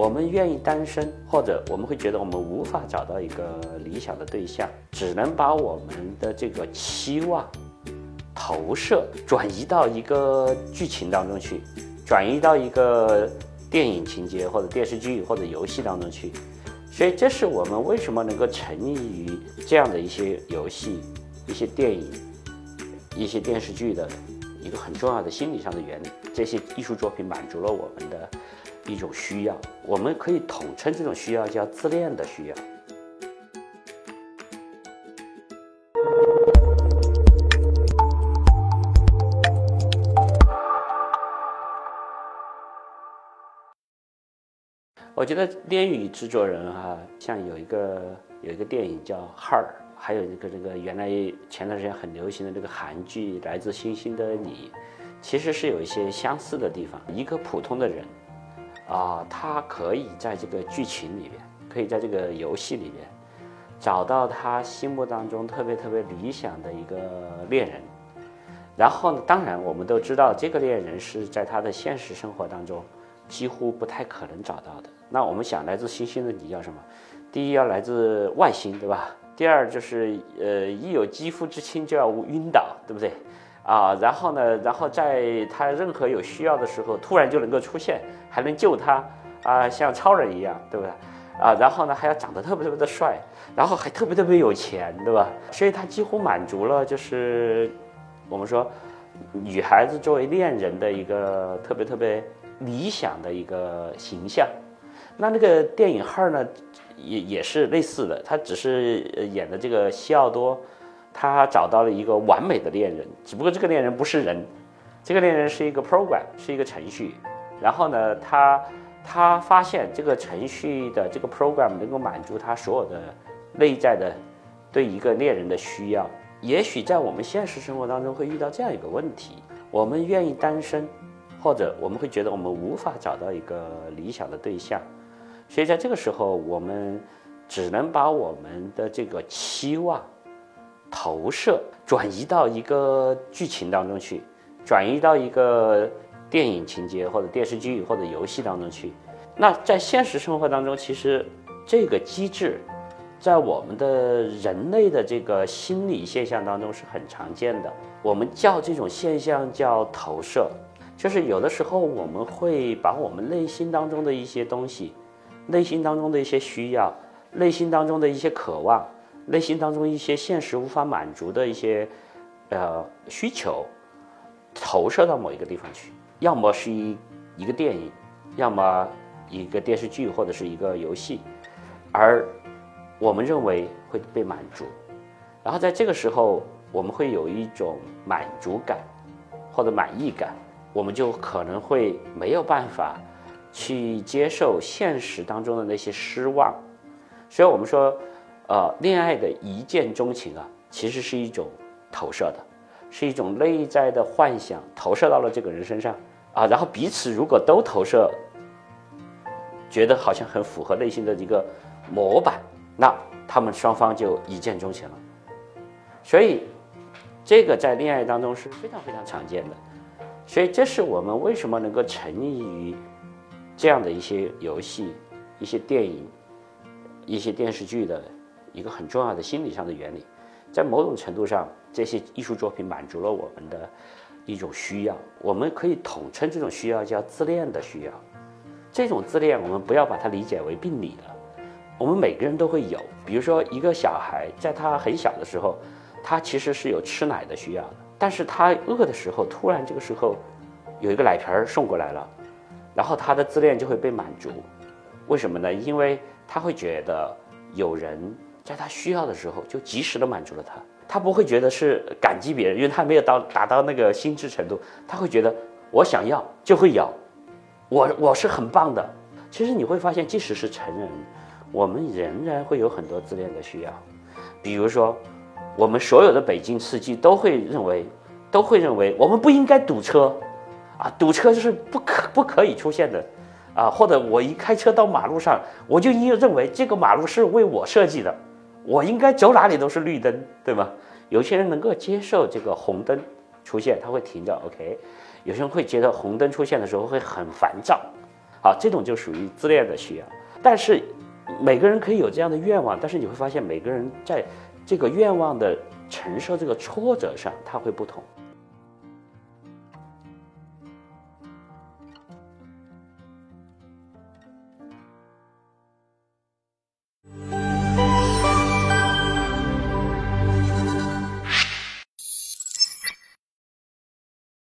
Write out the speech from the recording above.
我们愿意单身，或者我们会觉得我们无法找到一个理想的对象，只能把我们的这个期望投射转移到一个剧情当中去，转移到一个电影情节或者电视剧或者游戏当中去。所以，这是我们为什么能够沉溺于这样的一些游戏、一些电影、一些电视剧的一个很重要的心理上的原理。这些艺术作品满足了我们的。一种需要，我们可以统称这种需要叫自恋的需要。我觉得恋与制作人哈，像有一个有一个电影叫《哈尔》，还有一个这个原来前段时间很流行的这个韩剧《来自星星的你》，其实是有一些相似的地方。一个普通的人。啊，他可以在这个剧情里边，可以在这个游戏里边，找到他心目当中特别特别理想的一个恋人。然后呢，当然我们都知道，这个恋人是在他的现实生活当中几乎不太可能找到的。那我们想，来自星星的你要什么？第一要来自外星，对吧？第二就是呃，一有肌肤之亲就要晕倒，对不对？啊，然后呢，然后在他任何有需要的时候，突然就能够出现，还能救他，啊，像超人一样，对不对？啊，然后呢，还要长得特别特别的帅，然后还特别特别有钱，对吧？所以他几乎满足了，就是我们说女孩子作为恋人的一个特别特别理想的一个形象。那那个电影号呢，也也是类似的，他只是演的这个西奥多。他找到了一个完美的恋人，只不过这个恋人不是人，这个恋人是一个 program，是一个程序。然后呢，他他发现这个程序的这个 program 能够满足他所有的内在的对一个恋人的需要。也许在我们现实生活当中会遇到这样一个问题：我们愿意单身，或者我们会觉得我们无法找到一个理想的对象，所以在这个时候，我们只能把我们的这个期望。投射转移到一个剧情当中去，转移到一个电影情节或者电视剧或者游戏当中去。那在现实生活当中，其实这个机制在我们的人类的这个心理现象当中是很常见的。我们叫这种现象叫投射，就是有的时候我们会把我们内心当中的一些东西、内心当中的一些需要、内心当中的一些渴望。内心当中一些现实无法满足的一些，呃需求，投射到某一个地方去，要么是一一个电影，要么一个电视剧或者是一个游戏，而我们认为会被满足，然后在这个时候我们会有一种满足感或者满意感，我们就可能会没有办法去接受现实当中的那些失望，所以我们说。呃，恋爱的一见钟情啊，其实是一种投射的，是一种内在的幻想，投射到了这个人身上啊。然后彼此如果都投射，觉得好像很符合内心的一个模板，那他们双方就一见钟情了。所以，这个在恋爱当中是非常非常常见的。所以，这是我们为什么能够沉溺于这样的一些游戏、一些电影、一些电视剧的。一个很重要的心理上的原理，在某种程度上，这些艺术作品满足了我们的一种需要。我们可以统称这种需要叫自恋的需要。这种自恋，我们不要把它理解为病理了。我们每个人都会有。比如说，一个小孩在他很小的时候，他其实是有吃奶的需要的。但是他饿的时候，突然这个时候有一个奶瓶儿送过来了，然后他的自恋就会被满足。为什么呢？因为他会觉得有人。在他需要的时候，就及时的满足了他，他不会觉得是感激别人，因为他没有到达到那个心智程度，他会觉得我想要就会有，我我是很棒的。其实你会发现，即使是成人，我们仍然会有很多自恋的需要，比如说，我们所有的北京司机都会认为，都会认为我们不应该堵车，啊，堵车就是不可不可以出现的，啊，或者我一开车到马路上，我就应认为这个马路是为我设计的。我应该走哪里都是绿灯，对吗？有些人能够接受这个红灯出现，他会停着，OK。有些人会觉得红灯出现的时候会很烦躁，好，这种就属于自恋的需要。但是每个人可以有这样的愿望，但是你会发现每个人在这个愿望的承受这个挫折上，他会不同。